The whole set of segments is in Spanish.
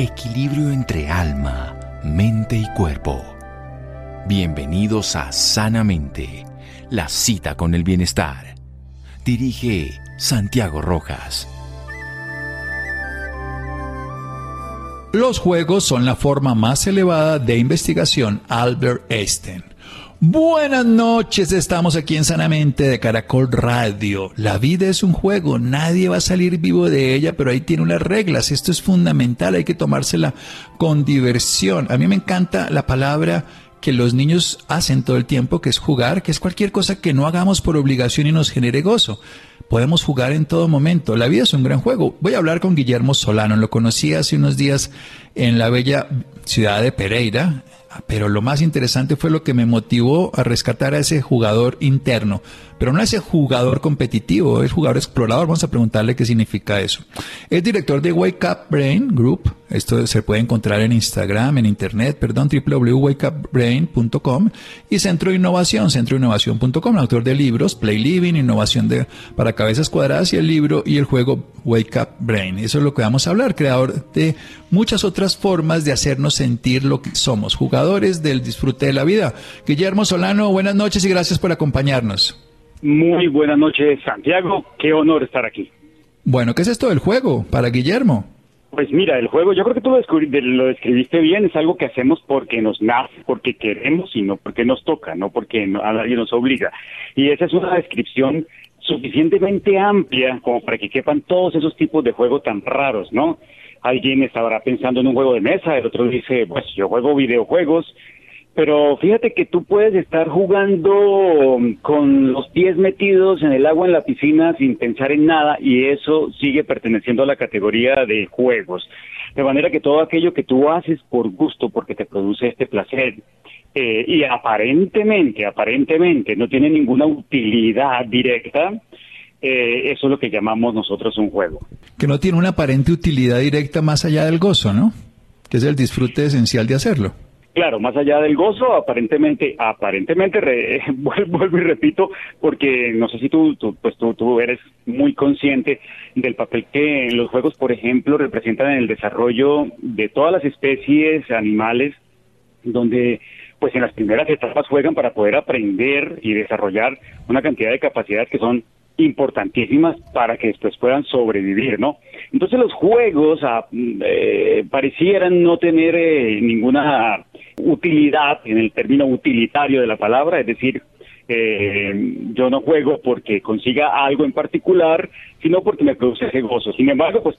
equilibrio entre alma, mente y cuerpo. Bienvenidos a Sanamente, la cita con el bienestar. Dirige Santiago Rojas. Los juegos son la forma más elevada de investigación Albert Einstein. Buenas noches, estamos aquí en Sanamente de Caracol Radio. La vida es un juego, nadie va a salir vivo de ella, pero ahí tiene unas reglas, esto es fundamental, hay que tomársela con diversión. A mí me encanta la palabra que los niños hacen todo el tiempo, que es jugar, que es cualquier cosa que no hagamos por obligación y nos genere gozo. Podemos jugar en todo momento. La vida es un gran juego. Voy a hablar con Guillermo Solano. Lo conocí hace unos días en la bella ciudad de Pereira, pero lo más interesante fue lo que me motivó a rescatar a ese jugador interno, pero no a ese jugador competitivo, es jugador explorador. Vamos a preguntarle qué significa eso. Es director de Wake Up Brain Group. Esto se puede encontrar en Instagram, en internet, perdón, www.wakeupbrain.com y Centro de Innovación, centroinnovación.com, autor de libros, Play Living, Innovación para Cabezas Cuadradas y el libro y el juego Wake Up Brain. Eso es lo que vamos a hablar, creador de muchas otras formas de hacernos sentir lo que somos, jugadores del disfrute de la vida. Guillermo Solano, buenas noches y gracias por acompañarnos. Muy buenas noches, Santiago. Qué honor estar aquí. Bueno, ¿qué es esto del juego para Guillermo? Pues mira, el juego, yo creo que tú lo, describiste bien, es algo que hacemos porque nos nace, porque queremos y no porque nos toca, no porque a nadie nos obliga. Y esa es una descripción suficientemente amplia como para que quepan todos esos tipos de juegos tan raros, ¿no? Alguien estará pensando en un juego de mesa, el otro dice, pues yo juego videojuegos, pero fíjate que tú puedes estar jugando con los pies metidos en el agua en la piscina sin pensar en nada y eso sigue perteneciendo a la categoría de juegos. De manera que todo aquello que tú haces por gusto, porque te produce este placer, eh, y aparentemente, aparentemente no tiene ninguna utilidad directa, eh, eso es lo que llamamos nosotros un juego. Que no tiene una aparente utilidad directa más allá del gozo, ¿no? Que es el disfrute esencial de hacerlo. Claro, más allá del gozo, aparentemente, aparentemente, vuelvo y repito, porque no sé si tú, pues tú, tú eres muy consciente del papel que los juegos, por ejemplo, representan en el desarrollo de todas las especies animales, donde pues en las primeras etapas juegan para poder aprender y desarrollar una cantidad de capacidades que son importantísimas para que después puedan sobrevivir, ¿no? Entonces los juegos ah, eh, parecieran no tener eh, ninguna utilidad en el término utilitario de la palabra, es decir, eh, yo no juego porque consiga algo en particular, sino porque me produce ese gozo. Sin embargo, pues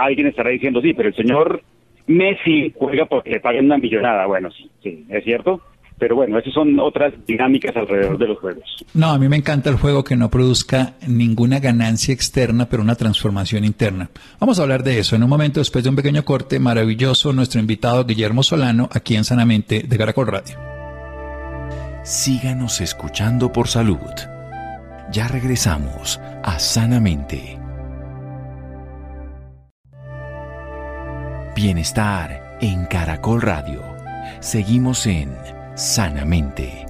alguien estará diciendo, sí, pero el señor Messi juega porque le pagan una millonada. Bueno, sí, sí, es cierto. Pero bueno, esas son otras dinámicas alrededor de los juegos. No, a mí me encanta el juego que no produzca ninguna ganancia externa, pero una transformación interna. Vamos a hablar de eso en un momento después de un pequeño corte maravilloso. Nuestro invitado Guillermo Solano, aquí en Sanamente de Caracol Radio. Síganos escuchando por salud. Ya regresamos a Sanamente. Bienestar en Caracol Radio. Seguimos en sanamente.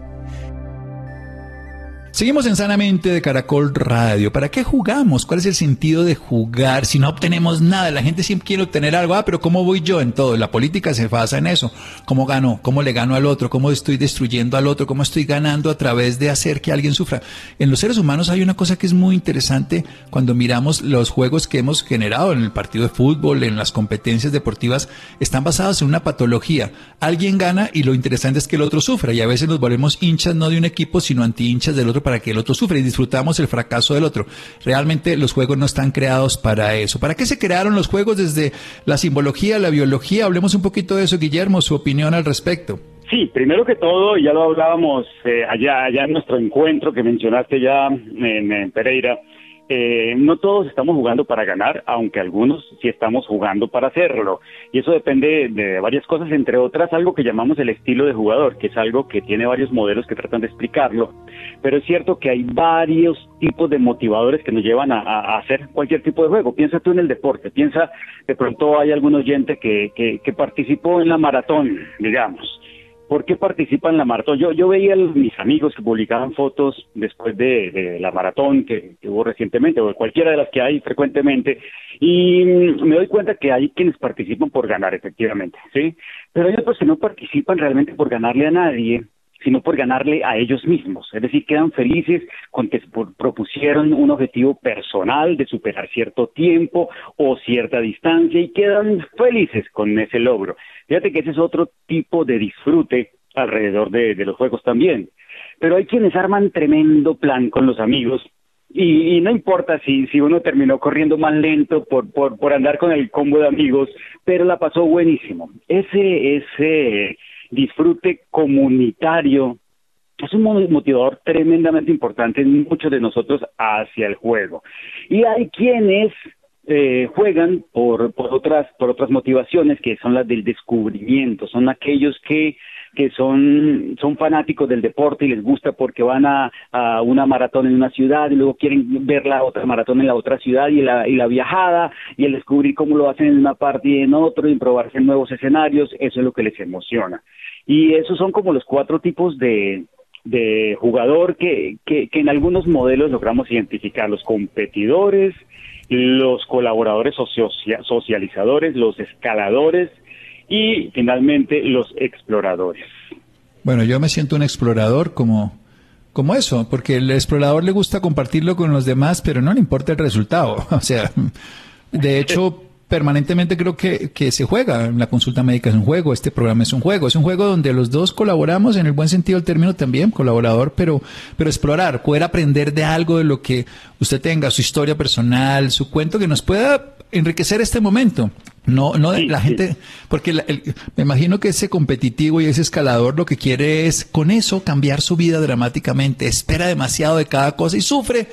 Seguimos en Sanamente de Caracol Radio. ¿Para qué jugamos? ¿Cuál es el sentido de jugar si no obtenemos nada? La gente siempre quiere obtener algo. Ah, pero ¿cómo voy yo en todo? La política se basa en eso. ¿Cómo gano? ¿Cómo le gano al otro? ¿Cómo estoy destruyendo al otro? ¿Cómo estoy ganando a través de hacer que alguien sufra? En los seres humanos hay una cosa que es muy interesante cuando miramos los juegos que hemos generado en el partido de fútbol, en las competencias deportivas. Están basados en una patología. Alguien gana y lo interesante es que el otro sufra. Y a veces nos volvemos hinchas no de un equipo, sino anti hinchas del otro para que el otro sufra y disfrutamos el fracaso del otro. Realmente los juegos no están creados para eso. ¿Para qué se crearon los juegos desde la simbología, la biología? Hablemos un poquito de eso, Guillermo, su opinión al respecto. Sí, primero que todo, ya lo hablábamos eh, allá, allá en nuestro encuentro que mencionaste ya en Pereira, eh, no todos estamos jugando para ganar, aunque algunos sí estamos jugando para hacerlo. Y eso depende de varias cosas, entre otras algo que llamamos el estilo de jugador, que es algo que tiene varios modelos que tratan de explicarlo. Pero es cierto que hay varios tipos de motivadores que nos llevan a, hacer cualquier tipo de juego. Piensa tú en el deporte, piensa, de pronto hay algún oyente que, que, que participó en la maratón, digamos ¿Por qué participan la maratón? Yo, yo veía a mis amigos que publicaban fotos después de, la maratón que, hubo recientemente, o cualquiera de las que hay frecuentemente, y me doy cuenta que hay quienes participan por ganar, efectivamente, ¿sí? Pero hay otros que no participan realmente por ganarle a nadie, sino por ganarle a ellos mismos. Es decir, quedan felices con que propusieron un objetivo personal de superar cierto tiempo o cierta distancia y quedan felices con ese logro. Fíjate que ese es otro tipo de disfrute alrededor de, los juegos también. Pero hay quienes arman tremendo plan con los amigos y, no importa si, si uno terminó corriendo más lento por, por, por andar con el combo de amigos, pero la pasó buenísimo. Ese, ese disfrute comunitario es un motivador tremendamente importante en muchos de nosotros hacia el juego. Y hay quienes eh, juegan por, por otras por otras motivaciones que son las del descubrimiento, son aquellos que que son, son fanáticos del deporte y les gusta porque van a, una maratón en una ciudad y luego quieren ver la otra maratón en la otra ciudad y la, y la viajada y el descubrir cómo lo hacen en una parte y en otro y probarse en nuevos escenarios, eso es lo que les emociona. Y esos son como los cuatro tipos de, de jugador que, que, que en algunos modelos logramos identificar, los competidores, los colaboradores socializadores, los escaladores, y finalmente los exploradores. Bueno, yo me siento un explorador como, como eso, porque el explorador le gusta compartirlo con los demás, pero no le importa el resultado. O sea, de hecho, permanentemente creo que, que se juega. La consulta médica es un juego, este programa es un juego. Es un juego donde los dos colaboramos en el buen sentido del término también, colaborador, pero, pero explorar, poder aprender de algo de lo que usted tenga, su historia personal, su cuento, que nos pueda enriquecer este momento. No, no la gente, porque me imagino que ese competitivo y ese escalador lo que quiere es con eso cambiar su vida dramáticamente, espera demasiado de cada cosa y sufre,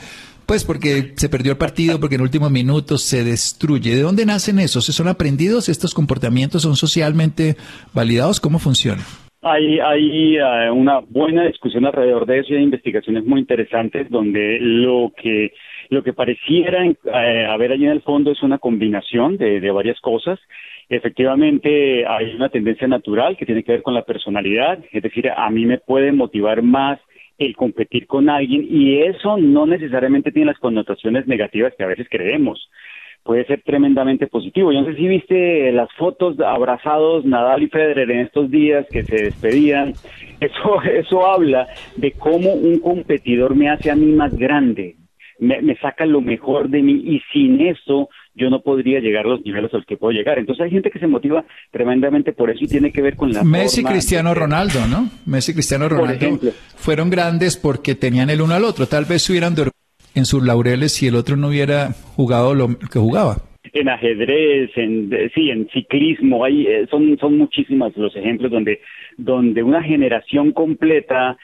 pues porque se perdió el partido, porque en últimos minutos se destruye. ¿De dónde nacen esos? ¿Son aprendidos? ¿Estos comportamientos son socialmente validados? ¿Cómo funciona? Hay, hay eh, una buena discusión alrededor de eso y hay investigaciones muy interesantes donde lo que lo que pareciera eh, haber allí en el fondo es una combinación de, de varias cosas. Efectivamente, hay una tendencia natural que tiene que ver con la personalidad, es decir, a mí me puede motivar más el competir con alguien y eso no necesariamente tiene las connotaciones negativas que a veces creemos. Puede ser tremendamente positivo. Yo no sé si viste las fotos abrazados Nadal y Federer en estos días que se despedían. Eso, eso habla de cómo un competidor me hace a mí más grande, me, saca lo mejor de mí y sin eso yo no podría llegar a los niveles a los que puedo llegar. Entonces hay gente que se motiva tremendamente por eso y tiene que ver con la... Messi y Cristiano Ronaldo, ¿no? Messi Cristiano Ronaldo fueron grandes porque tenían el uno al otro. Tal vez hubieran en sus laureles si el otro no hubiera jugado lo que jugaba en ajedrez, en sí, en ciclismo, hay eh, son son muchísimos los ejemplos donde donde una generación completa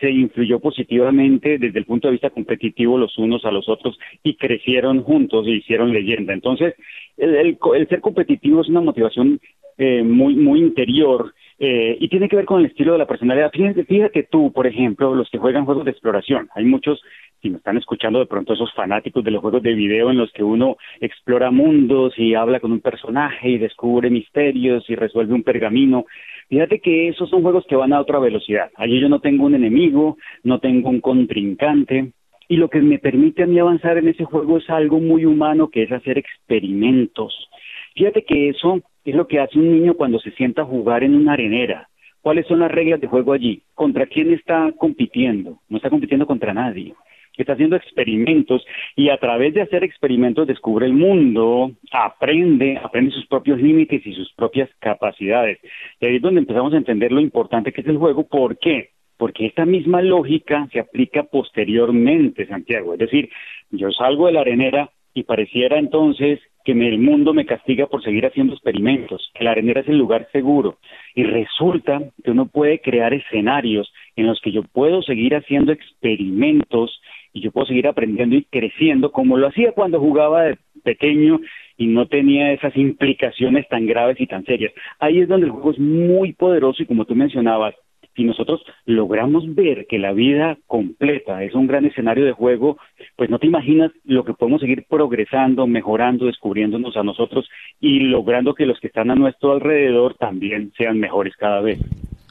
se influyó positivamente desde el punto de vista competitivo los unos a los otros y crecieron juntos y hicieron leyenda. Entonces, el, ser competitivo es una motivación eh, muy, muy interior eh, y tiene que ver con el estilo de la personalidad. Fíjate, fíjate tú, por ejemplo, los que juegan juegos de exploración. Hay muchos, si me están escuchando de pronto, esos fanáticos de los juegos de video en los que uno explora mundos y habla con un personaje y descubre misterios y resuelve un pergamino. Fíjate que esos son juegos que van a otra velocidad. Allí yo no tengo un enemigo, no tengo un contrincante, y lo que me permite a mí avanzar en ese juego es algo muy humano que es hacer experimentos. Fíjate que eso es lo que hace un niño cuando se sienta a jugar en una arenera. ¿Cuáles son las reglas de juego allí? ¿Contra quién está compitiendo? No está compitiendo contra nadie está haciendo experimentos y a través de hacer experimentos descubre el mundo, aprende, aprende sus propios límites y sus propias capacidades. Y ahí es donde empezamos a entender lo importante que es el juego. ¿Por qué? Porque esta misma lógica se aplica posteriormente, Santiago. Es decir, yo salgo de la arenera y pareciera entonces que el mundo me castiga por seguir haciendo experimentos, que la arenera es el lugar seguro. Y resulta que uno puede crear escenarios en los que yo puedo seguir haciendo experimentos y yo puedo seguir aprendiendo y creciendo como lo hacía cuando jugaba de pequeño y no tenía esas implicaciones tan graves y tan serias. Ahí es donde el juego es muy poderoso y como tú mencionabas, si nosotros logramos ver que la vida completa es un gran escenario de juego, pues no te imaginas lo que podemos seguir progresando, mejorando, descubriéndonos a nosotros y logrando que los que están a nuestro alrededor también sean mejores cada vez.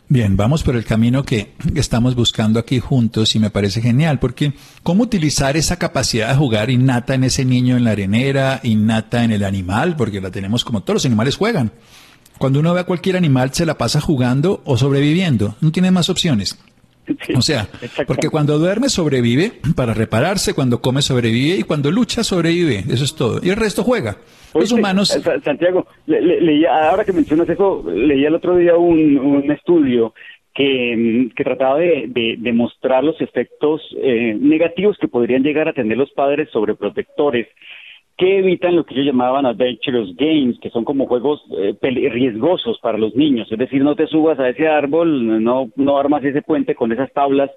Bien, vamos por el camino que estamos buscando aquí juntos y me parece genial, porque ¿cómo utilizar esa capacidad de jugar innata en ese niño en la arenera, innata en el animal? Porque la tenemos como todos los animales juegan. Cuando uno ve a cualquier animal se la pasa jugando o sobreviviendo, no tiene más opciones. O sea, porque cuando duerme sobrevive para repararse, cuando come sobrevive y cuando lucha sobrevive, eso es todo. Y el resto juega. Los humanos... Santiago, leía, ahora que mencionas eso, leía el otro día un, estudio que, trataba de, demostrar los efectos eh, negativos que podrían llegar a tener los padres sobre protectores que evitan lo que ellos llamaban adventurous games, que son como juegos eh, riesgosos para los niños. Es decir, no te subas a ese árbol, no, no armas ese puente con esas tablas,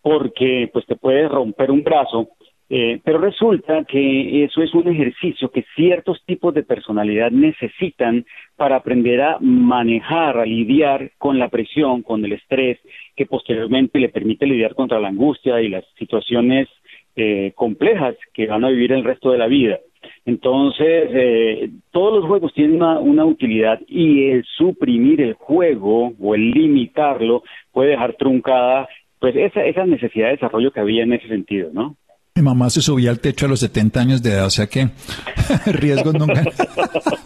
porque pues te puedes romper un brazo eh, pero resulta que eso es un ejercicio que ciertos tipos de personalidad necesitan para aprender a manejar, a lidiar con la presión, con el estrés, que posteriormente le permite lidiar contra la angustia y las situaciones eh, complejas que van a vivir el resto de la vida. Entonces, eh, todos los juegos tienen una, una, utilidad y el suprimir el juego o el limitarlo puede dejar truncada pues esa, esa necesidad de desarrollo que había en ese sentido, ¿no? Mi mamá se subía al techo a los 70 años de edad, o sea que riesgos nunca,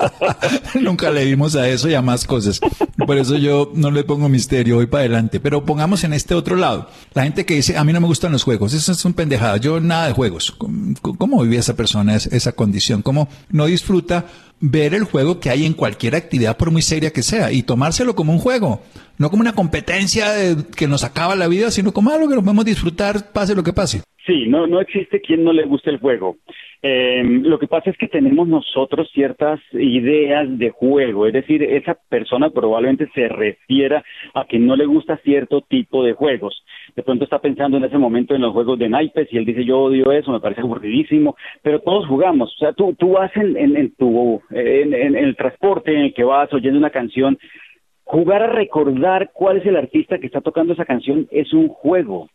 nunca le dimos a eso y a más cosas. Por eso yo no le pongo misterio, voy para adelante. Pero pongamos en este otro lado. La gente que dice, a mí no me gustan los juegos, eso es un pendejada, yo nada de juegos. ¿Cómo, vive esa persona esa condición? ¿Cómo no disfruta ver el juego que hay en cualquier actividad, por muy seria que sea, y tomárselo como un juego? No como una competencia que nos acaba la vida, sino como algo que nos podemos disfrutar, pase lo que pase. Sí, no, no existe quien no le guste el juego. Eh, lo que pasa es que tenemos nosotros ciertas ideas de juego, es decir, esa persona probablemente se refiera a que no le gusta cierto tipo de juegos. De pronto está pensando en ese momento en los juegos de naipes y él dice yo odio eso, me parece aburridísimo, pero todos jugamos. O sea, tú, tú vas en, en, tu, en, en el transporte en el que vas oyendo una canción, jugar a recordar cuál es el artista que está tocando esa canción es un juego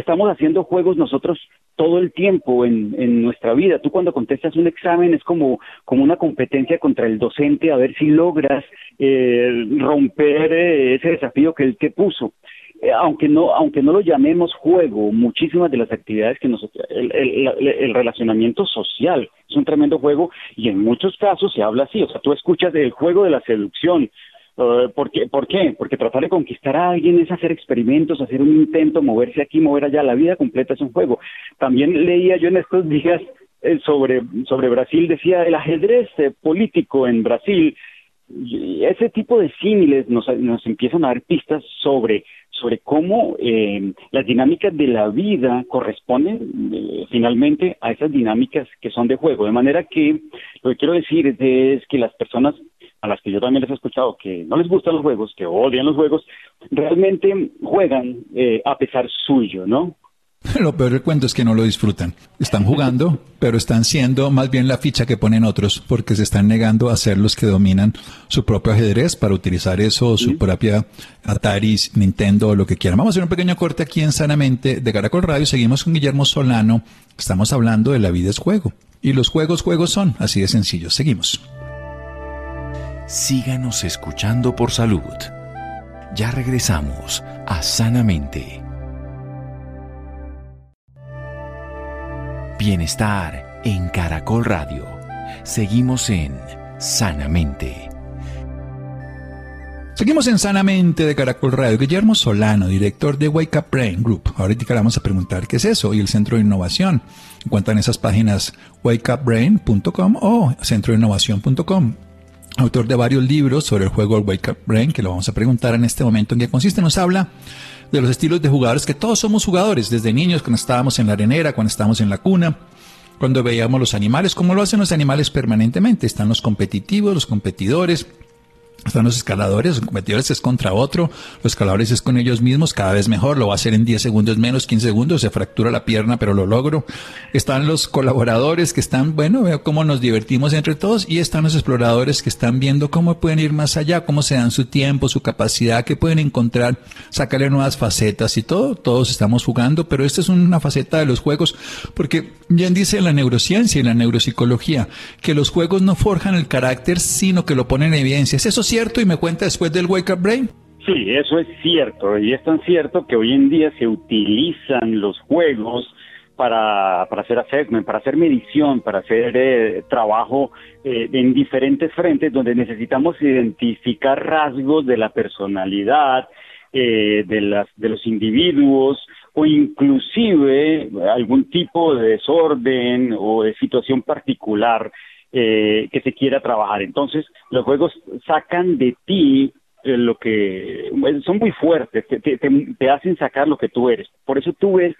estamos haciendo juegos nosotros todo el tiempo en, en nuestra vida. Tú cuando contestas un examen es como, como una competencia contra el docente a ver si logras eh, romper eh, ese desafío que él te puso. Eh, aunque no aunque no lo llamemos juego, muchísimas de las actividades que nosotros el, el, el, relacionamiento social es un tremendo juego y en muchos casos se habla así, o sea, tú escuchas del juego de la seducción, Uh, ¿por, qué? ¿Por qué? Porque tratar de conquistar a alguien es hacer experimentos, hacer un intento, moverse aquí, mover allá. La vida completa es un juego. También leía yo en estos días eh, sobre, sobre Brasil, decía el ajedrez eh, político en Brasil. ese tipo de símiles nos, nos empiezan a dar pistas sobre, sobre cómo eh, las dinámicas de la vida corresponden finalmente a esas dinámicas que son de juego. De manera que lo que quiero decir es que las personas a las que yo también les he escuchado que no les gustan los juegos, que odian los juegos, realmente juegan eh, a pesar suyo, ¿no? Lo peor del cuento es que no lo disfrutan. Están jugando, pero están siendo más bien la ficha que ponen otros, porque se están negando a ser los que dominan su propio ajedrez para utilizar eso, su propia Atari, Nintendo, lo que quieran. Vamos a hacer un pequeño corte aquí en Sanamente de Caracol Radio. Seguimos con Guillermo Solano. Estamos hablando de la vida es juego. Y los juegos, juegos son. Así de sencillo. Seguimos síganos escuchando por salud. Ya regresamos a Sanamente. Bienestar en Caracol Radio. Seguimos en Sanamente. Seguimos en Sanamente de Caracol Radio. Guillermo Solano, director de Wake Up Brain Group. Ahorita le vamos a preguntar qué es eso y el Centro de Innovación. Encuentran esas páginas wakeupbrain.com o centroinnovación.com autor de varios libros sobre el juego Wake Up Brain, que lo vamos a preguntar en este momento en qué consiste. Nos habla de los estilos de jugadores, que todos somos jugadores, desde niños, cuando estábamos en la arenera, cuando estábamos en la cuna, cuando veíamos los animales, como lo hacen los animales permanentemente. Están los competitivos, los competidores, están los escaladores, los competidores es contra otro, los escaladores es con ellos mismos, cada vez mejor, lo va a hacer en 10 segundos menos, 15 segundos, se fractura la pierna, pero lo logro. Están los colaboradores que están, bueno, veo cómo nos divertimos entre todos, y están los exploradores que están viendo cómo pueden ir más allá, cómo se dan su tiempo, su capacidad, que pueden encontrar, sacarle nuevas facetas y todo, todos estamos jugando, pero esta es una faceta de los juegos, porque bien dice la neurociencia y la neuropsicología, que los juegos no forjan el carácter, sino que lo ponen en evidencia. Eso cierto y me cuenta después del Wake Up Brain? Sí, eso es cierto, y es tan cierto que hoy en día se utilizan los juegos para, para hacer assessment, para hacer medición, para hacer eh, trabajo eh, en diferentes frentes donde necesitamos identificar rasgos de la personalidad, eh, de, las, de los individuos o inclusive algún tipo de desorden o de situación particular que se quiera trabajar. Entonces, los juegos sacan de ti lo que son muy fuertes, te, hacen sacar lo que tú eres. Por eso tú ves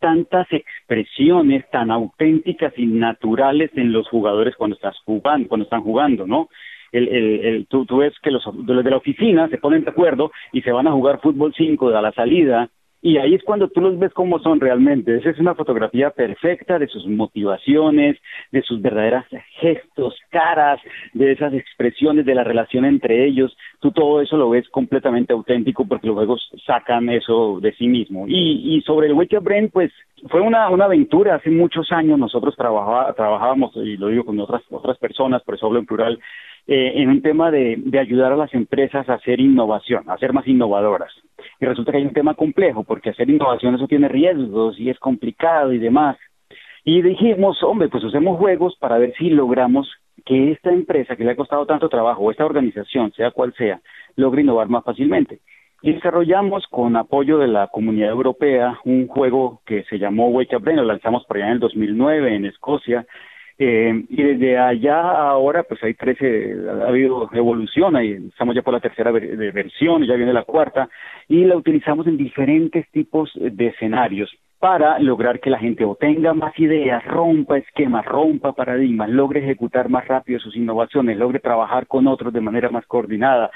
tantas expresiones tan auténticas y naturales en los jugadores cuando estás jugando, cuando están jugando, ¿no? El, el, tú, tú, ves que los, los de la oficina se ponen de acuerdo y se van a jugar fútbol 5 a la salida y ahí es cuando tú los ves como son realmente. Esa es una fotografía perfecta de sus motivaciones, de sus verdaderas gestos, caras, de esas expresiones de la relación entre ellos. Tú todo eso lo ves completamente auténtico porque los juegos sacan eso de sí mismo. Y, y sobre el Up Brain, pues fue una, una aventura. Hace muchos años nosotros trabajaba, trabajábamos, y lo digo con otras, otras personas, por eso hablo en plural, eh, en un tema de, de ayudar a las empresas a hacer innovación, a ser más innovadoras. Y resulta que hay un tema complejo, porque hacer innovación eso tiene riesgos y es complicado y demás. Y dijimos, hombre, pues usemos juegos para ver si logramos que esta empresa que le ha costado tanto trabajo, o esta organización, sea cual sea, logre innovar más fácilmente. Y desarrollamos con apoyo de la Comunidad Europea un juego que se llamó Wake Up Brain, lo lanzamos por allá en el 2009 en Escocia, eh, y desde allá ahora, pues hay 13, ha habido evolución, ahí estamos ya por la tercera de versión, ya viene la cuarta, y la utilizamos en diferentes tipos de escenarios para lograr que la gente o tenga más ideas, rompa esquemas, rompa paradigmas, logre ejecutar más rápido sus innovaciones, logre trabajar con otros de manera más coordinada,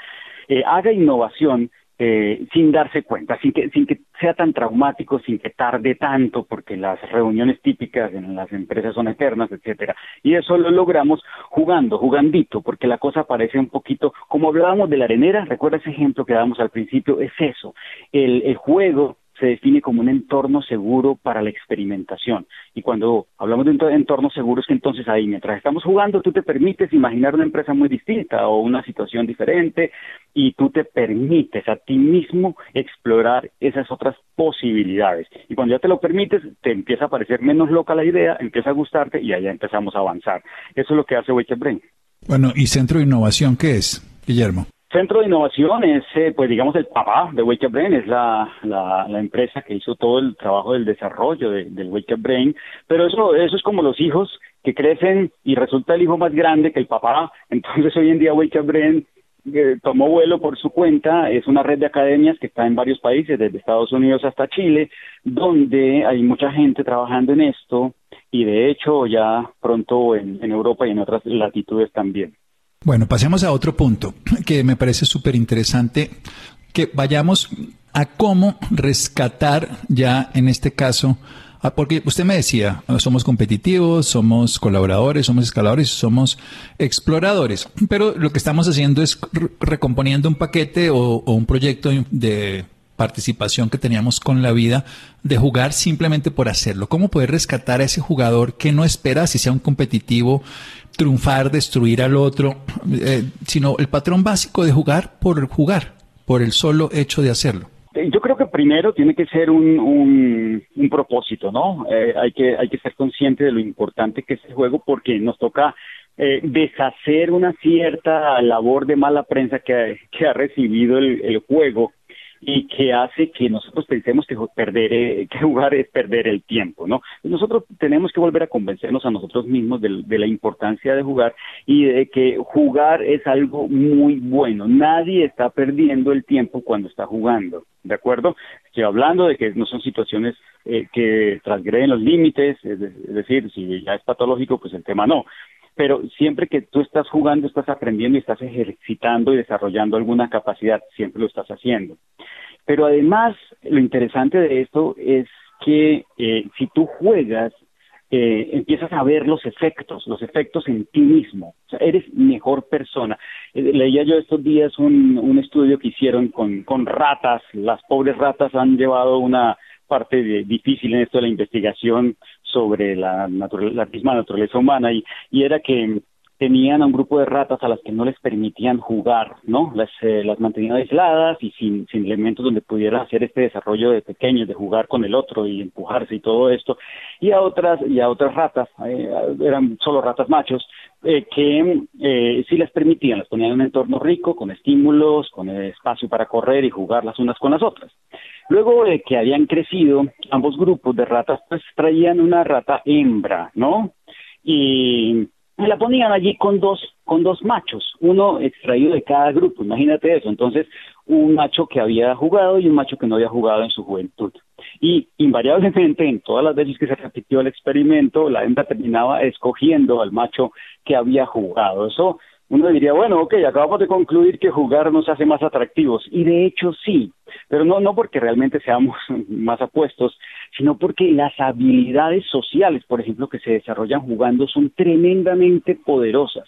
eh, haga innovación eh, sin darse cuenta, sin que, sin que sea tan traumático, sin que tarde tanto, porque las reuniones típicas en las empresas son eternas, etcétera. Y eso lo logramos jugando, jugandito, porque la cosa parece un poquito, como hablábamos de la arenera, recuerda ese ejemplo que dábamos al principio, es eso, el, el juego se define como un entorno seguro para la experimentación. Y cuando hablamos de un entorno seguro es que entonces ahí, mientras estamos jugando, tú te permites imaginar una empresa muy distinta o una situación diferente y tú te permites a ti mismo explorar esas otras posibilidades. Y cuando ya te lo permites, te empieza a parecer menos loca la idea, empieza a gustarte y allá empezamos a avanzar. Eso es lo que hace Wake Brain. Bueno, ¿y Centro de Innovación qué es, Guillermo? Centro de Innovación es, eh, pues digamos, el papá de Wake Up Brain, es la, la, empresa que hizo todo el trabajo del desarrollo del Wake Up Brain, pero eso, eso es como los hijos que crecen y resulta el hijo más grande que el papá, entonces hoy en día Wake Up Brain eh, tomó vuelo por su cuenta, es una red de academias que está en varios países, desde Estados Unidos hasta Chile, donde hay mucha gente trabajando en esto. Y de hecho ya pronto en Europa y en otras latitudes también. Bueno, pasemos a otro punto que me parece súper interesante, que vayamos a cómo rescatar ya en este caso, porque usted me decía, somos competitivos, somos colaboradores, somos escaladores, somos exploradores, pero lo que estamos haciendo es recomponiendo un paquete o un proyecto de participación que teníamos con la vida de jugar simplemente por hacerlo. ¿Cómo poder rescatar a ese jugador que no espera, si sea un competitivo, triunfar, destruir al otro, eh, sino el patrón básico de jugar por jugar, por el solo hecho de hacerlo? Eh, yo creo que primero tiene que ser un, un, propósito, ¿no? Eh, hay, que, hay que ser consciente de lo importante que es el juego porque nos toca deshacer una cierta labor de mala prensa que, que ha recibido el juego y que hace que nosotros pensemos que perder, eh, que jugar es perder el tiempo, ¿no? Nosotros tenemos que volver a convencernos a nosotros mismos de, de, la importancia de jugar y de que jugar es algo muy bueno. Nadie está perdiendo el tiempo cuando está jugando, ¿de acuerdo? Estoy hablando de que no son situaciones eh, que transgreden los límites, es decir, si ya es patológico, pues el tema no pero siempre que tú estás jugando, estás aprendiendo y estás ejercitando y desarrollando alguna capacidad, siempre lo estás haciendo. Pero además, lo interesante de esto es que eh, si tú juegas, eh, empiezas a ver los efectos, los efectos en ti mismo. O sea, eres mejor persona. Eh, leía yo estos días un, un estudio que hicieron con, con ratas. Las pobres ratas han llevado una parte difícil en esto de la investigación sobre la, misma naturaleza humana y, era que tenían a un grupo de ratas a las que no les permitían jugar, ¿no? Las, eh, las mantenían aisladas y sin, sin elementos donde pudieran hacer este desarrollo de pequeños, de jugar con el otro y empujarse y todo esto. Y a otras, y a otras ratas, eh, eran solo ratas machos, eh, que eh, sí les permitían, las ponían en un entorno rico, con estímulos, con espacio para correr y jugar las unas con las otras. Luego de que habían crecido, ambos grupos de ratas pues traían una rata hembra, ¿no? Y la ponían allí con dos, con dos machos, uno extraído de cada grupo, imagínate eso. Entonces, un macho que había jugado y un macho que no había jugado en su juventud. Y invariablemente, en todas las veces que se repitió el experimento, la hembra terminaba escogiendo al macho que había jugado. Eso uno diría, bueno, ok, acabamos de concluir que jugar nos hace más atractivos. Y de hecho sí, pero no, no porque realmente seamos más apuestos, sino porque las habilidades sociales, por ejemplo, que se desarrollan jugando son tremendamente poderosas.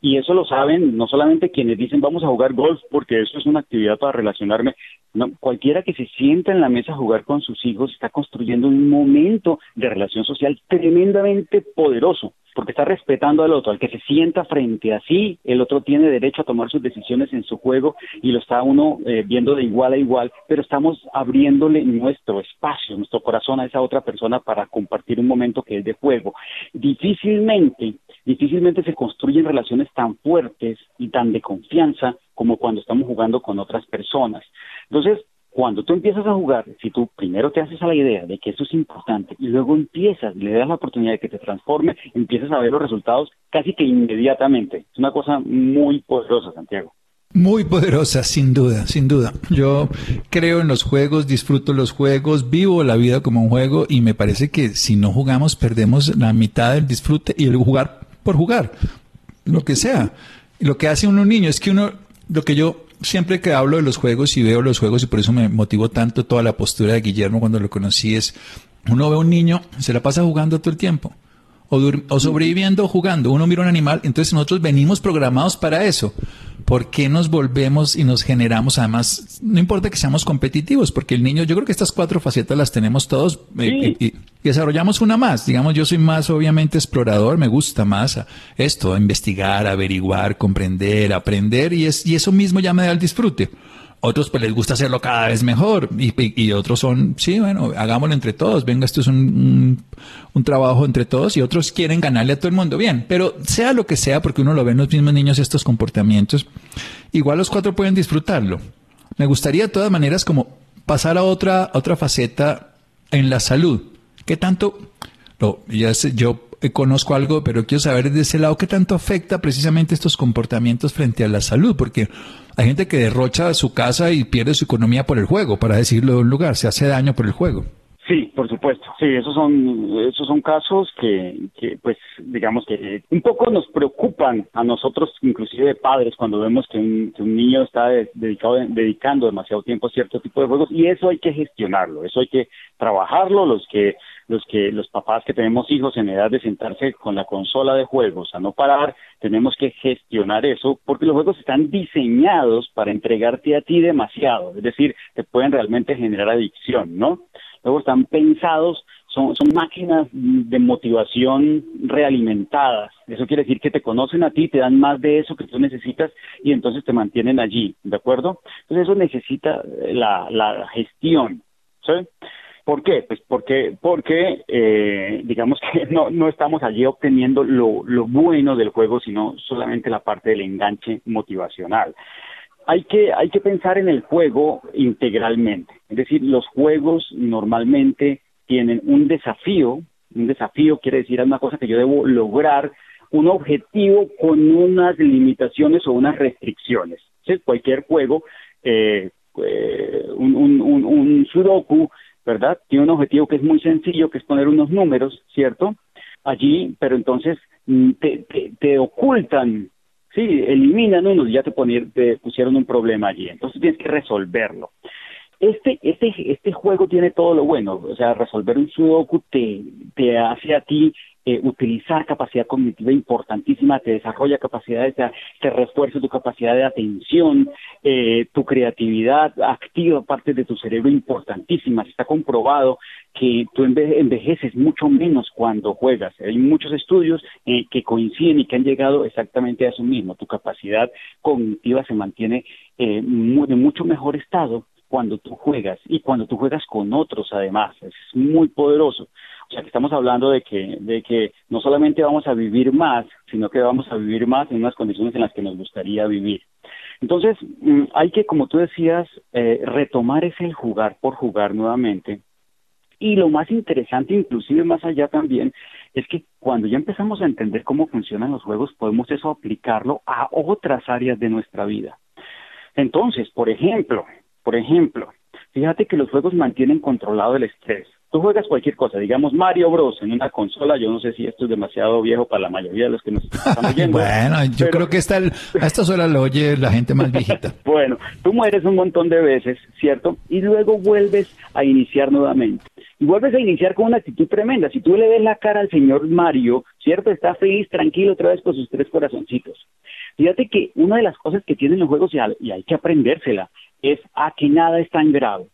Y eso lo saben no solamente quienes dicen vamos a jugar golf porque eso es una actividad para relacionarme. No, cualquiera que se sienta en la mesa a jugar con sus hijos está construyendo un momento de relación social tremendamente poderoso porque está respetando al otro, al que se sienta frente a sí, el otro tiene derecho a tomar sus decisiones en su juego y lo está uno eh, viendo de igual a igual, pero estamos abriéndole nuestro espacio, nuestro corazón a esa otra persona para compartir un momento que es de juego. Difícilmente, difícilmente se construyen relaciones tan fuertes y tan de confianza como cuando estamos jugando con otras personas. Entonces, cuando tú empiezas a jugar, si tú primero te haces a la idea de que eso es importante y luego empiezas, le das la oportunidad de que te transforme, empiezas a ver los resultados casi que inmediatamente. Es una cosa muy poderosa, Santiago. Muy poderosa, sin duda, sin duda. Yo creo en los juegos, disfruto los juegos, vivo la vida como un juego y me parece que si no jugamos perdemos la mitad del disfrute y el jugar por jugar, lo que sea. Lo que hace uno niño es que uno, lo que yo siempre que hablo de los juegos y veo los juegos y por eso me motivó tanto toda la postura de Guillermo cuando lo conocí es, uno ve a un niño, se la pasa jugando todo el tiempo. O, o sobreviviendo jugando. Uno mira un animal, entonces nosotros venimos programados para eso. ¿por qué nos volvemos y nos generamos? Además, no importa que seamos competitivos, porque el niño, yo creo que estas cuatro facetas las tenemos todos eh, y, desarrollamos una más. Digamos, yo soy más, obviamente, explorador, me gusta más esto, investigar, averiguar, comprender, aprender, y, es, y eso mismo ya me da el disfrute. Otros pues les gusta hacerlo cada vez mejor y, otros son, sí, bueno, hagámoslo entre todos, venga, esto es un, un, trabajo entre todos y otros quieren ganarle a todo el mundo. Bien, pero sea lo que sea, porque uno lo ve en los mismos niños estos comportamientos, igual los cuatro pueden disfrutarlo. Me gustaría de todas maneras como pasar a otra, otra faceta en la salud. ¿Qué tanto? Lo, ya sé, yo conozco algo, pero quiero saber de ese lado qué tanto afecta precisamente estos comportamientos frente a la salud, porque hay gente que derrocha su casa y pierde su economía por el juego, para decirlo de un lugar, se hace daño por el juego. Sí, por supuesto. Sí, esos son esos son casos que, que, pues digamos que un poco nos preocupan a nosotros, inclusive padres, cuando vemos que un, que un niño está dedicado dedicando demasiado tiempo a cierto tipo de juegos y eso hay que gestionarlo, eso hay que trabajarlo. Los que los que los papás que tenemos hijos en edad de sentarse con la consola de juegos a no parar, tenemos que gestionar eso porque los juegos están diseñados para entregarte a ti demasiado, es decir, te pueden realmente generar adicción, ¿no? Luego están pensados, son, son máquinas de motivación realimentadas. Eso quiere decir que te conocen a ti, te dan más de eso que tú necesitas y entonces te mantienen allí, ¿de acuerdo? Entonces eso necesita la, la gestión, ¿sí? ¿Por qué? Pues porque, porque eh, digamos que no, no estamos allí obteniendo lo, lo bueno del juego, sino solamente la parte del enganche motivacional. Hay que, hay que pensar en el juego integralmente. Es decir, los juegos normalmente tienen un desafío, un desafío quiere decir una cosa que yo debo lograr, un objetivo con unas limitaciones o unas restricciones. Cualquier juego, eh, eh, un, un, un, un sudoku ¿verdad? Tiene un objetivo que es muy sencillo, que es poner unos números, ¿cierto? Allí, pero entonces mm, te, te, ocultan, sí, eliminan unos ya te, te pusieron un problema allí, entonces tienes que resolverlo. Este, este, este juego tiene todo lo bueno, o sea, resolver un sudoku te, te hace a ti eh, utilizar capacidad cognitiva importantísima, te desarrolla capacidades, te, refuerza tu capacidad de atención, eh, tu creatividad, activa parte de tu cerebro importantísimas. Está comprobado que tú envejeces mucho menos cuando juegas. Hay muchos estudios eh, que coinciden y que han llegado exactamente a eso mismo. Tu capacidad cognitiva se mantiene de mucho mejor estado cuando tú juegas y cuando tú juegas con otros además. Es muy poderoso. O sea, que estamos hablando de que, de que no solamente vamos a vivir más, sino que vamos a vivir más en unas condiciones en las que nos gustaría vivir. Entonces, mm, hay que, como tú decías, eh, retomar ese jugar por jugar nuevamente. Y lo más interesante, inclusive más allá también, es que cuando ya empezamos a entender cómo funcionan los juegos, podemos eso aplicarlo a otras áreas de nuestra vida. Entonces, por ejemplo, por ejemplo, fíjate que los juegos mantienen controlado el estrés tú juegas cualquier cosa, digamos Mario Bros en una consola, yo no sé si esto es demasiado viejo para la mayoría de los que nos están oyendo. bueno, yo creo que esta, a estas horas lo oye la gente más viejita. bueno, tú mueres un montón de veces, ¿cierto? Y luego vuelves a iniciar nuevamente. Y vuelves a iniciar con una actitud tremenda. Si tú le ves la cara al señor Mario, ¿cierto? Está feliz, tranquilo otra vez con sus tres corazoncitos. Fíjate que una de las cosas que tienen los juegos, y hay que aprendérsela, es a que nada es tan grave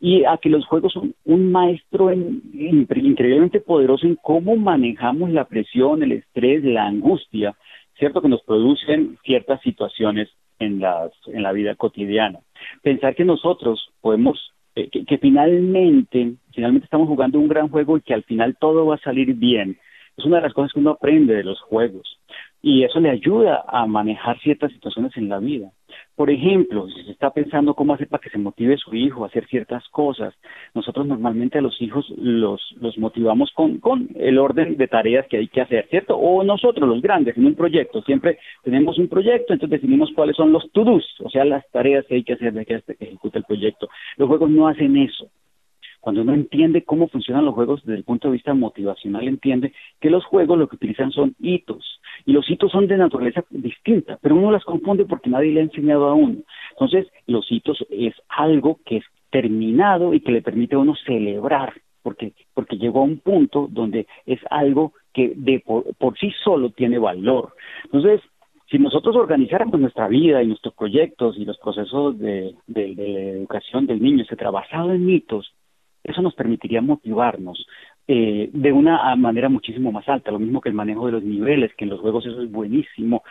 y a que los juegos son un maestro increíblemente poderoso en cómo manejamos la presión, el estrés, la angustia, ¿cierto? Que nos producen ciertas situaciones en, la vida cotidiana. Pensar que nosotros podemos, eh, que, que finalmente, finalmente estamos jugando un gran juego y que al final todo va a salir bien, es una de las cosas que uno aprende de los juegos y eso le ayuda a manejar ciertas situaciones en la vida. Por ejemplo, si se está pensando cómo hacer para que se motive su hijo a hacer ciertas cosas, nosotros normalmente a los hijos los, los motivamos con, con el orden de tareas que hay que hacer, ¿cierto? O nosotros, los grandes, en un proyecto, siempre tenemos un proyecto, entonces definimos cuáles son los to-dos, o sea, las tareas que hay que hacer de que ejecute el proyecto. Los juegos no hacen eso. Cuando uno entiende cómo funcionan los juegos desde el punto de vista motivacional, entiende que los juegos lo que utilizan son hitos. Y los hitos son de naturaleza distinta, pero uno las confunde porque nadie le ha enseñado a uno. Entonces, los hitos es algo que es terminado y que le permite a uno celebrar, porque, porque llegó a un punto donde es algo que de por, sí solo tiene valor. Entonces, si nosotros organizáramos nuestra vida y nuestros proyectos y los procesos de, de, de educación del niño, etcétera, basado en mitos, eso nos permitiría motivarnos eh, de una manera muchísimo más alta, lo mismo que el manejo de los niveles, que en los juegos eso es buenísimo,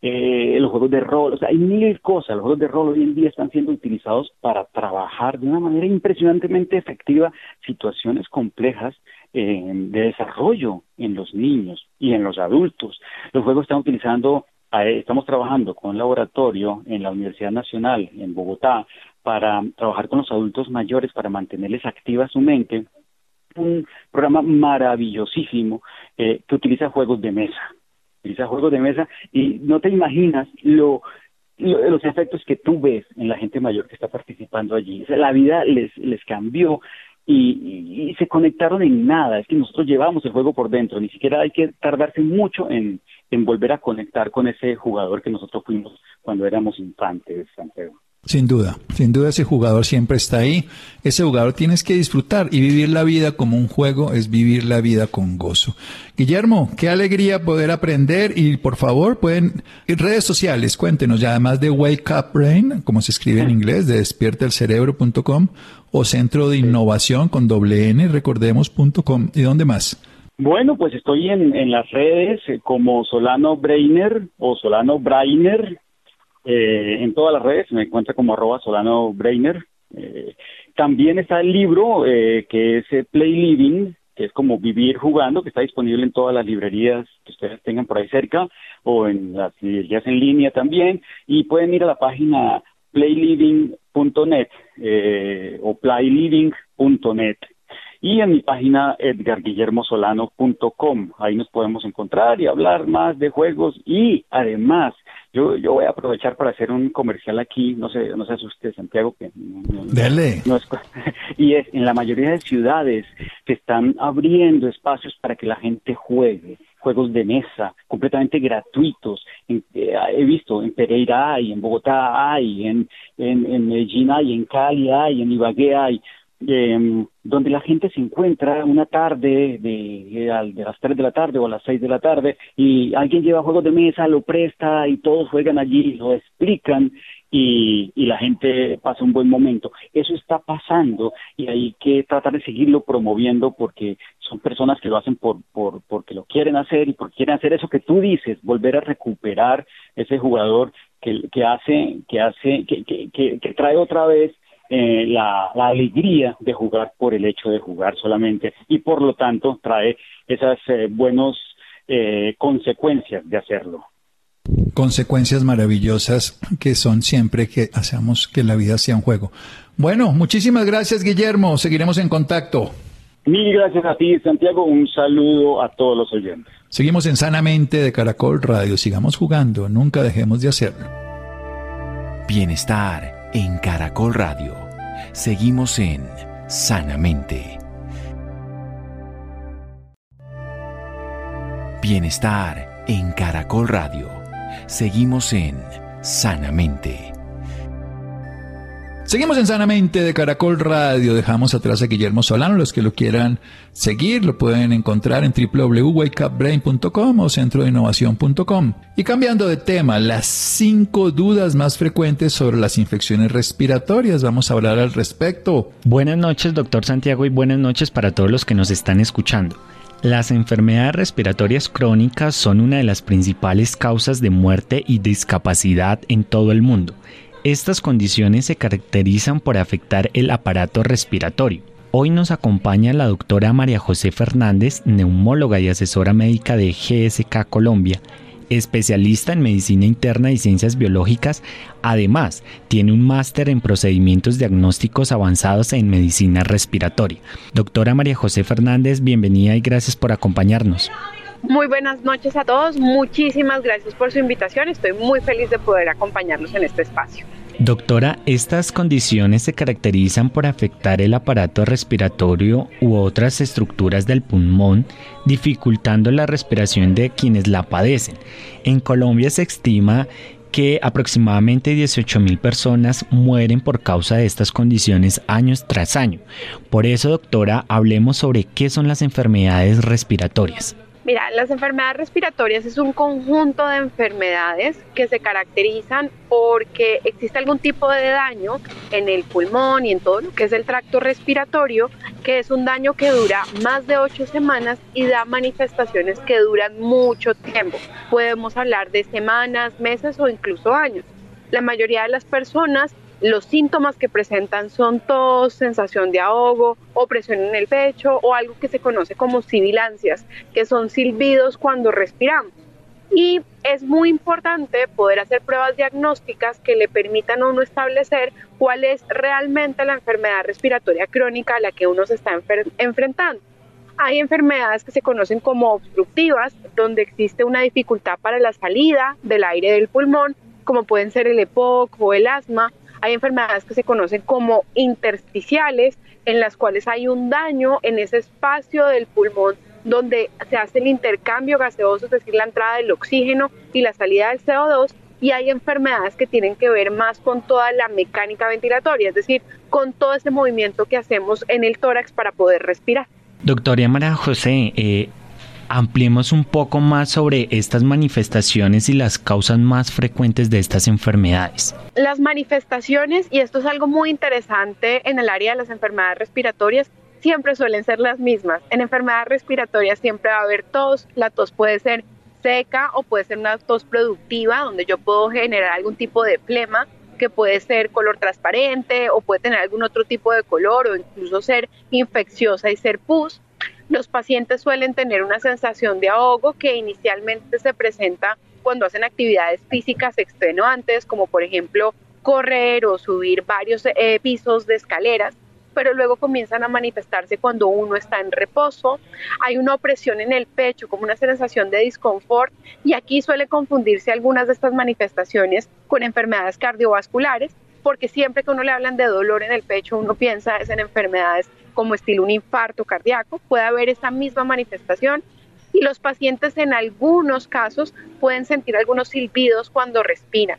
eh, los juegos de rol, o sea, hay mil cosas, los juegos de rol hoy en día están siendo utilizados para trabajar de una manera impresionantemente efectiva situaciones complejas eh, de desarrollo en los niños y en los adultos. Los juegos están utilizando estamos trabajando con un laboratorio en la Universidad Nacional en Bogotá para trabajar con los adultos mayores para mantenerles activa su mente, un programa maravillosísimo eh, que utiliza juegos de mesa, utiliza juegos de mesa y no te imaginas lo, los efectos que tú ves en la gente mayor que está participando allí. la vida les, les cambió y, y, se conectaron en nada. Es que nosotros llevamos el juego por dentro, ni siquiera hay que tardarse mucho en, en volver a conectar con ese jugador que nosotros fuimos cuando éramos infantes, Santiago. Sin duda, sin duda ese jugador siempre está ahí. Ese jugador tienes que disfrutar y vivir la vida como un juego es vivir la vida con gozo. Guillermo, qué alegría poder aprender y por favor pueden en redes sociales, cuéntenos ya además de Wake Up Brain, como se escribe en inglés, de despiertaelcerebro.com o Centro de Innovación con doble N, recordemos.com y dónde más. Bueno, pues estoy en, en las redes eh, como Solano Brainer o Solano Brainer eh, en todas las redes, me encuentra como arroba Solano Brainer. Eh, también está el libro eh, que es Play Living, que es como vivir jugando, que está disponible en todas las librerías que ustedes tengan por ahí cerca o en las librerías en línea también. Y pueden ir a la página playliving.net o playliving.net y en mi página edgarguillermosolano.com. Ahí nos podemos encontrar y hablar más de juegos y además yo, yo voy a aprovechar para hacer un comercial aquí, no sé, no se asuste Santiago que Dele. y es en la mayoría de ciudades que están abriendo espacios para que la gente juegue juegos de mesa completamente gratuitos. Eh, he visto en Pereira hay, en Bogotá hay, en, en, en Medellín hay, en Cali hay, en Ibagué hay em, donde la gente se encuentra una tarde de, de, las 3 de la tarde o a las 6 de la tarde y alguien lleva juegos de mesa, lo presta y todos juegan allí, lo explican y, y, la gente pasa un buen momento. Eso está pasando y hay que tratar de seguirlo promoviendo porque son personas que lo hacen por, por, porque lo quieren hacer y porque quieren hacer eso que tú dices, volver a recuperar ese jugador que, que hace, que hace, que, que, que, trae otra vez eh, la, la, alegría de jugar por el hecho de jugar solamente y por lo tanto trae esas eh, buenas eh, consecuencias de hacerlo consecuencias maravillosas que son siempre que hacemos que la vida sea un juego. Bueno, muchísimas gracias Guillermo, seguiremos en contacto. Mil gracias a ti Santiago, un saludo a todos los oyentes. Seguimos en Sanamente de Caracol Radio, sigamos jugando, nunca dejemos de hacerlo. Bienestar en Caracol Radio. Seguimos en Sanamente. Bienestar en Caracol Radio. Seguimos en Sanamente. Seguimos en Sanamente de Caracol Radio. Dejamos atrás a Guillermo Solano. Los que lo quieran seguir lo pueden encontrar en www.wakeupbrain.com o centroinnovación.com. Y cambiando de tema, las cinco dudas más frecuentes sobre las infecciones respiratorias. Vamos a hablar al respecto. Buenas noches, doctor Santiago, y buenas noches para todos los que nos están escuchando. Las enfermedades respiratorias crónicas son una de las principales causas de muerte y discapacidad en todo el mundo. Estas condiciones se caracterizan por afectar el aparato respiratorio. Hoy nos acompaña la doctora María José Fernández, neumóloga y asesora médica de GSK Colombia, especialista en medicina interna y ciencias biológicas. Además, tiene un máster en procedimientos diagnósticos avanzados en medicina respiratoria. Doctora María José Fernández, bienvenida y gracias por acompañarnos. Muy buenas noches a todos, muchísimas gracias por su invitación, estoy muy feliz de poder acompañarlos en este espacio. Doctora, estas condiciones se caracterizan por afectar el aparato respiratorio u otras estructuras del pulmón, dificultando la respiración de quienes la padecen. En Colombia se estima que aproximadamente 18.000 personas mueren por causa de estas condiciones años tras año. Por eso, doctora, hablemos sobre qué son las enfermedades respiratorias. Mira, las enfermedades respiratorias es un conjunto de enfermedades que se caracterizan porque existe algún tipo de daño en el pulmón y en todo lo que es el tracto respiratorio, que es un daño que dura más de ocho semanas y da manifestaciones que duran mucho tiempo. Podemos hablar de semanas, meses o incluso años. La mayoría de las personas los síntomas que presentan son tos, sensación de ahogo, opresión en el pecho o algo que se conoce como sibilancias, que son silbidos cuando respiramos. Y es muy importante poder hacer pruebas diagnósticas que le permitan a uno establecer cuál es realmente la enfermedad respiratoria crónica a la que uno se está enfrentando. Hay enfermedades que se conocen como obstructivas, donde existe una dificultad para la salida del aire del pulmón, como pueden ser el EPOC o el asma, hay enfermedades que se conocen como intersticiales, en las cuales hay un daño en ese espacio del pulmón donde se hace el intercambio gaseoso, es decir, la entrada del oxígeno y la salida del CO2, y hay enfermedades que tienen que ver más con toda la mecánica ventilatoria, es decir, con todo ese movimiento que hacemos en el tórax para poder respirar. Doctora María José, eh, ampliemos un poco más sobre estas manifestaciones y las causas más frecuentes de estas enfermedades. Las manifestaciones, y esto es algo muy interesante en el área de las enfermedades respiratorias, siempre suelen ser las mismas. En enfermedades respiratorias siempre va a haber tos, la tos puede ser seca o puede ser una tos productiva donde yo puedo generar algún tipo de flema que puede ser color transparente o puede tener algún otro tipo de color o incluso ser infecciosa y ser pus. Los pacientes suelen tener una sensación de ahogo que inicialmente se presenta cuando hacen actividades físicas extenuantes, como por ejemplo correr o subir varios eh, pisos de escaleras, pero luego comienzan a manifestarse cuando uno está en reposo. Hay una opresión en el pecho, como una sensación de disconfort, y aquí suele confundirse algunas de estas manifestaciones con enfermedades cardiovasculares, porque siempre que uno le hablan de dolor en el pecho, uno piensa en enfermedades como estilo un infarto cardíaco, puede haber esa misma manifestación y los pacientes en algunos casos pueden sentir algunos silbidos cuando respiran.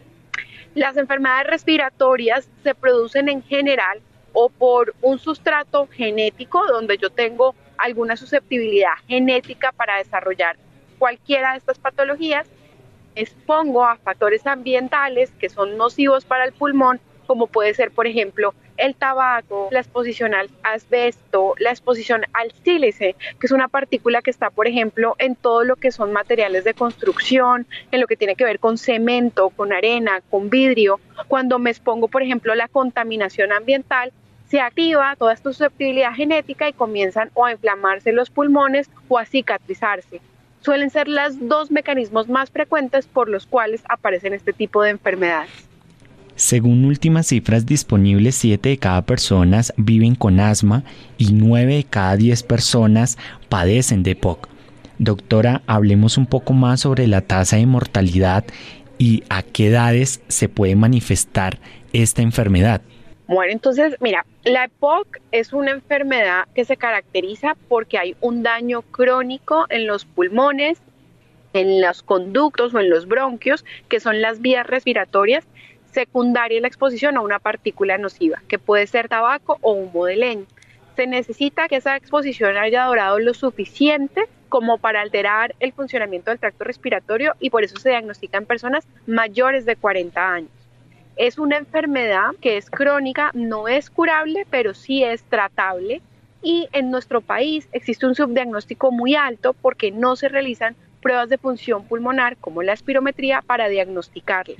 Las enfermedades respiratorias se producen en general o por un sustrato genético donde yo tengo alguna susceptibilidad genética para desarrollar cualquiera de estas patologías, expongo a factores ambientales que son nocivos para el pulmón, como puede ser, por ejemplo, el tabaco, la exposición al asbesto, la exposición al sílice, que es una partícula que está, por ejemplo, en todo lo que son materiales de construcción, en lo que tiene que ver con cemento, con arena, con vidrio. Cuando me expongo, por ejemplo, a la contaminación ambiental, se activa toda esta susceptibilidad genética y comienzan o a inflamarse los pulmones o a cicatrizarse. Suelen ser los dos mecanismos más frecuentes por los cuales aparecen este tipo de enfermedades. Según últimas cifras disponibles, 7 de cada personas viven con asma y 9 de cada 10 personas padecen de POC. Doctora, hablemos un poco más sobre la tasa de mortalidad y a qué edades se puede manifestar esta enfermedad. Bueno, entonces, mira, la EPOC es una enfermedad que se caracteriza porque hay un daño crónico en los pulmones, en los conductos o en los bronquios, que son las vías respiratorias, secundaria la exposición a una partícula nociva, que puede ser tabaco o humo de leña. Se necesita que esa exposición haya durado lo suficiente como para alterar el funcionamiento del tracto respiratorio y por eso se diagnostica en personas mayores de 40 años. Es una enfermedad que es crónica, no es curable, pero sí es tratable. Y en nuestro país existe un subdiagnóstico muy alto porque no se realizan pruebas de función pulmonar como la espirometría para diagnosticarla.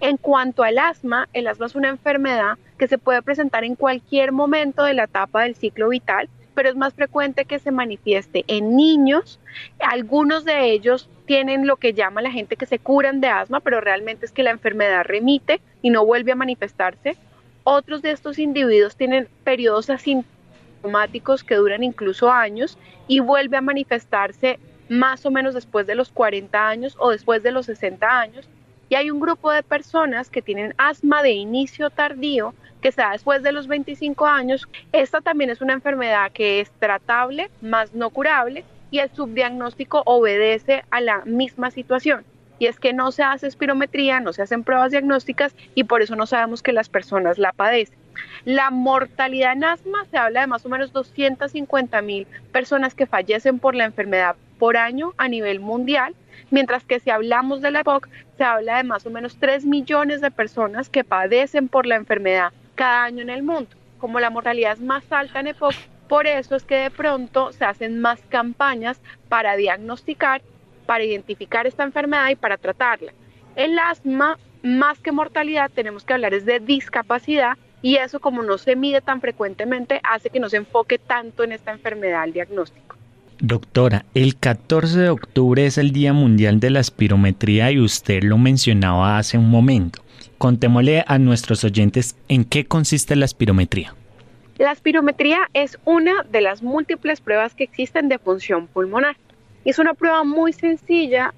En cuanto al asma, el asma es una enfermedad que se puede presentar en cualquier momento de la etapa del ciclo vital pero es más frecuente que se manifieste en niños. Algunos de ellos tienen lo que llama la gente que se curan de asma, pero realmente es que la enfermedad remite y no vuelve a manifestarse. Otros de estos individuos tienen periodos asintomáticos que duran incluso años y vuelve a manifestarse más o menos después de los 40 años o después de los 60 años. Y hay un grupo de personas que tienen asma de inicio tardío, que se da después de los 25 años. Esta también es una enfermedad que es tratable, más no curable, y el subdiagnóstico obedece a la misma situación. Y es que no se hace espirometría, no se hacen pruebas diagnósticas y por eso no sabemos que las personas la padecen. La mortalidad en asma se habla de más o menos 250 mil personas que fallecen por la enfermedad por año a nivel mundial, mientras que si hablamos de la EPOC se habla de más o menos 3 millones de personas que padecen por la enfermedad cada año en el mundo. Como la mortalidad es más alta en EPOC, por eso es que de pronto se hacen más campañas para diagnosticar, para identificar esta enfermedad y para tratarla. El asma, más que mortalidad, tenemos que hablar es de discapacidad y eso como no se mide tan frecuentemente hace que no se enfoque tanto en esta enfermedad al diagnóstico. Doctora, el 14 de octubre es el Día Mundial de la Espirometría y usted lo mencionaba hace un momento. Contémosle a nuestros oyentes en qué consiste la espirometría. La espirometría es una de las múltiples pruebas que existen de función pulmonar. Es una prueba muy sencilla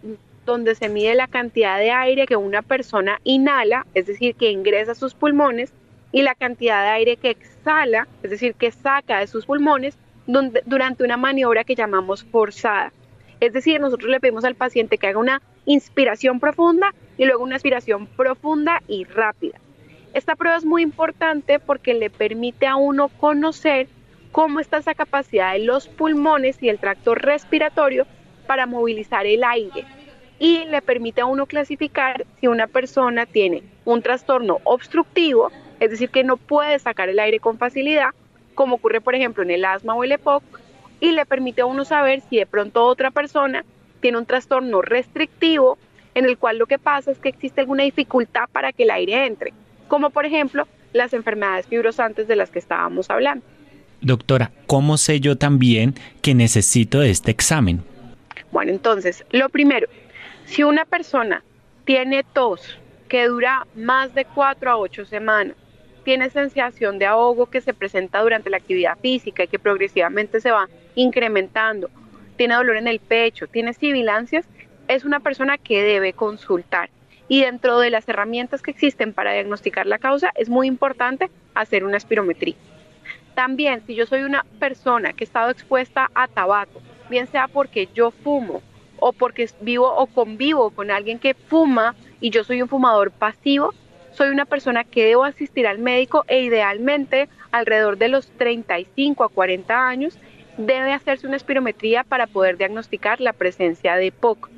donde se mide la cantidad de aire que una persona inhala, es decir, que ingresa a sus pulmones, y la cantidad de aire que exhala, es decir, que saca de sus pulmones durante una maniobra que llamamos forzada. Es decir, nosotros le pedimos al paciente que haga una inspiración profunda y luego una expiración profunda y rápida. Esta prueba es muy importante porque le permite a uno conocer cómo está esa capacidad de los pulmones y el tracto respiratorio para movilizar el aire y le permite a uno clasificar si una persona tiene un trastorno obstructivo, es decir, que no puede sacar el aire con facilidad, como ocurre por ejemplo en el asma o el EPOC, y le permite a uno saber si de pronto otra persona tiene un trastorno restrictivo en el cual lo que pasa es que existe alguna dificultad para que el aire entre, como por ejemplo las enfermedades fibrosantes de las que estábamos hablando. Doctora, ¿cómo sé yo también que necesito de este examen? Bueno, entonces, lo primero, si una persona tiene tos que dura más de 4 a 8 semanas, tiene sensación de ahogo que se presenta durante la actividad física y que progresivamente se va incrementando, tiene dolor en el pecho, tiene sibilancias, es una persona que debe consultar. Y dentro de las herramientas que existen para diagnosticar la causa, es muy importante hacer una espirometría. También, si yo soy una persona que ha estado expuesta a tabaco, bien sea porque yo fumo o porque vivo o convivo con alguien que fuma y yo soy un fumador pasivo, soy una persona que debo asistir al médico e idealmente alrededor de los 35 a 40 años debe hacerse una espirometría para poder diagnosticar la presencia de POC.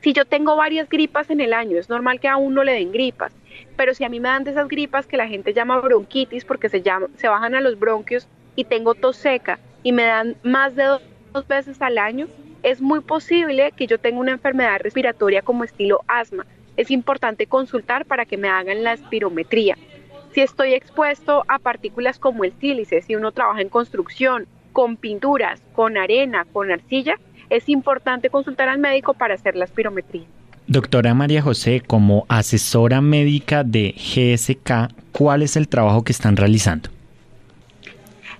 Si yo tengo varias gripas en el año, es normal que a uno le den gripas, pero si a mí me dan de esas gripas que la gente llama bronquitis porque se, se bajan a los bronquios y tengo tos seca y me dan más de dos veces al año, es muy posible que yo tenga una enfermedad respiratoria como estilo asma. Es importante consultar para que me hagan la espirometría. Si estoy expuesto a partículas como el sílice, si uno trabaja en construcción, con pinturas, con arena, con arcilla, es importante consultar al médico para hacer la espirometría. Doctora María José, como asesora médica de GSK, ¿cuál es el trabajo que están realizando?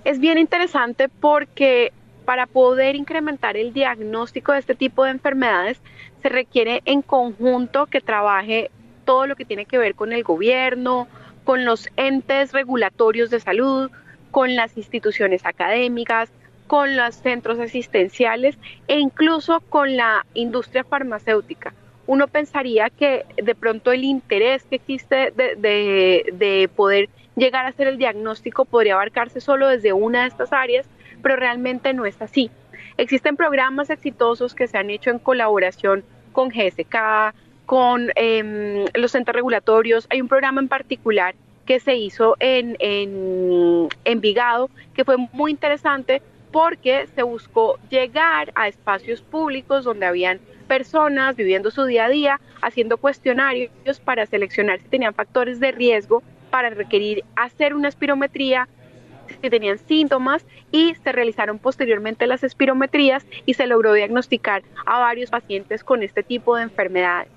Es bien interesante porque para poder incrementar el diagnóstico de este tipo de enfermedades se requiere en conjunto que trabaje todo lo que tiene que ver con el gobierno, con los entes regulatorios de salud, con las instituciones académicas, con los centros asistenciales e incluso con la industria farmacéutica. Uno pensaría que de pronto el interés que existe de, poder llegar a hacer el diagnóstico podría abarcarse solo desde una de estas áreas, pero realmente no es así. Existen programas exitosos que se han hecho en colaboración con GSK, con em, los centros regulatorios. Hay un programa en particular que se hizo en, en Envigado, que fue muy interesante porque se buscó llegar a espacios públicos donde habían personas viviendo su día a día, haciendo cuestionarios para seleccionar si tenían factores de riesgo para requerir hacer una espirometría, si tenían síntomas y se realizaron posteriormente las espirometrías y se logró diagnosticar a varios pacientes con este tipo de enfermedades.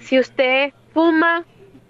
Si usted fuma,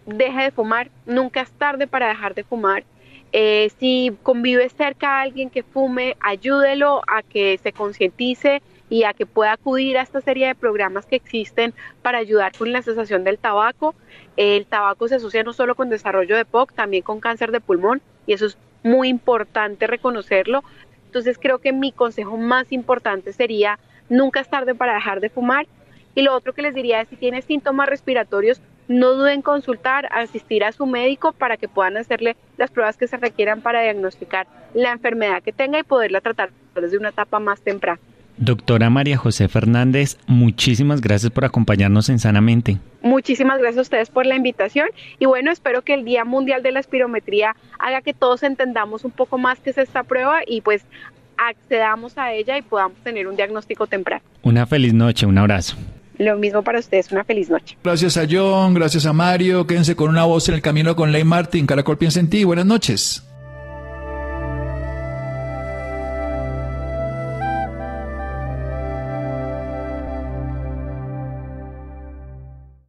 deje de fumar, nunca es tarde para dejar de fumar. Eh, si convive cerca a alguien que fume, ayúdelo a que se concientice y a que pueda acudir a esta serie de programas que existen para ayudar con la cesación del tabaco. El tabaco se asocia no solo con desarrollo de POC, también con cáncer de pulmón y eso es muy importante reconocerlo. Entonces creo que mi consejo más importante sería nunca es tarde para dejar de fumar. Y lo otro que les diría es si tiene síntomas respiratorios, no duden en consultar, asistir a su médico para que puedan hacerle las pruebas que se requieran para diagnosticar la enfermedad que tenga y poderla tratar desde una etapa más temprana. Doctora María José Fernández, muchísimas gracias por acompañarnos en Sanamente. Muchísimas gracias a ustedes por la invitación y bueno, espero que el Día Mundial de la Espirometría haga que todos entendamos un poco más qué es esta prueba y pues accedamos a ella y podamos tener un diagnóstico temprano. Una feliz noche, un abrazo. Lo mismo para ustedes, una feliz noche. Gracias a John, gracias a Mario. Quédense con una voz en el camino con Ley Martin. Caracol piensa en ti. Buenas noches.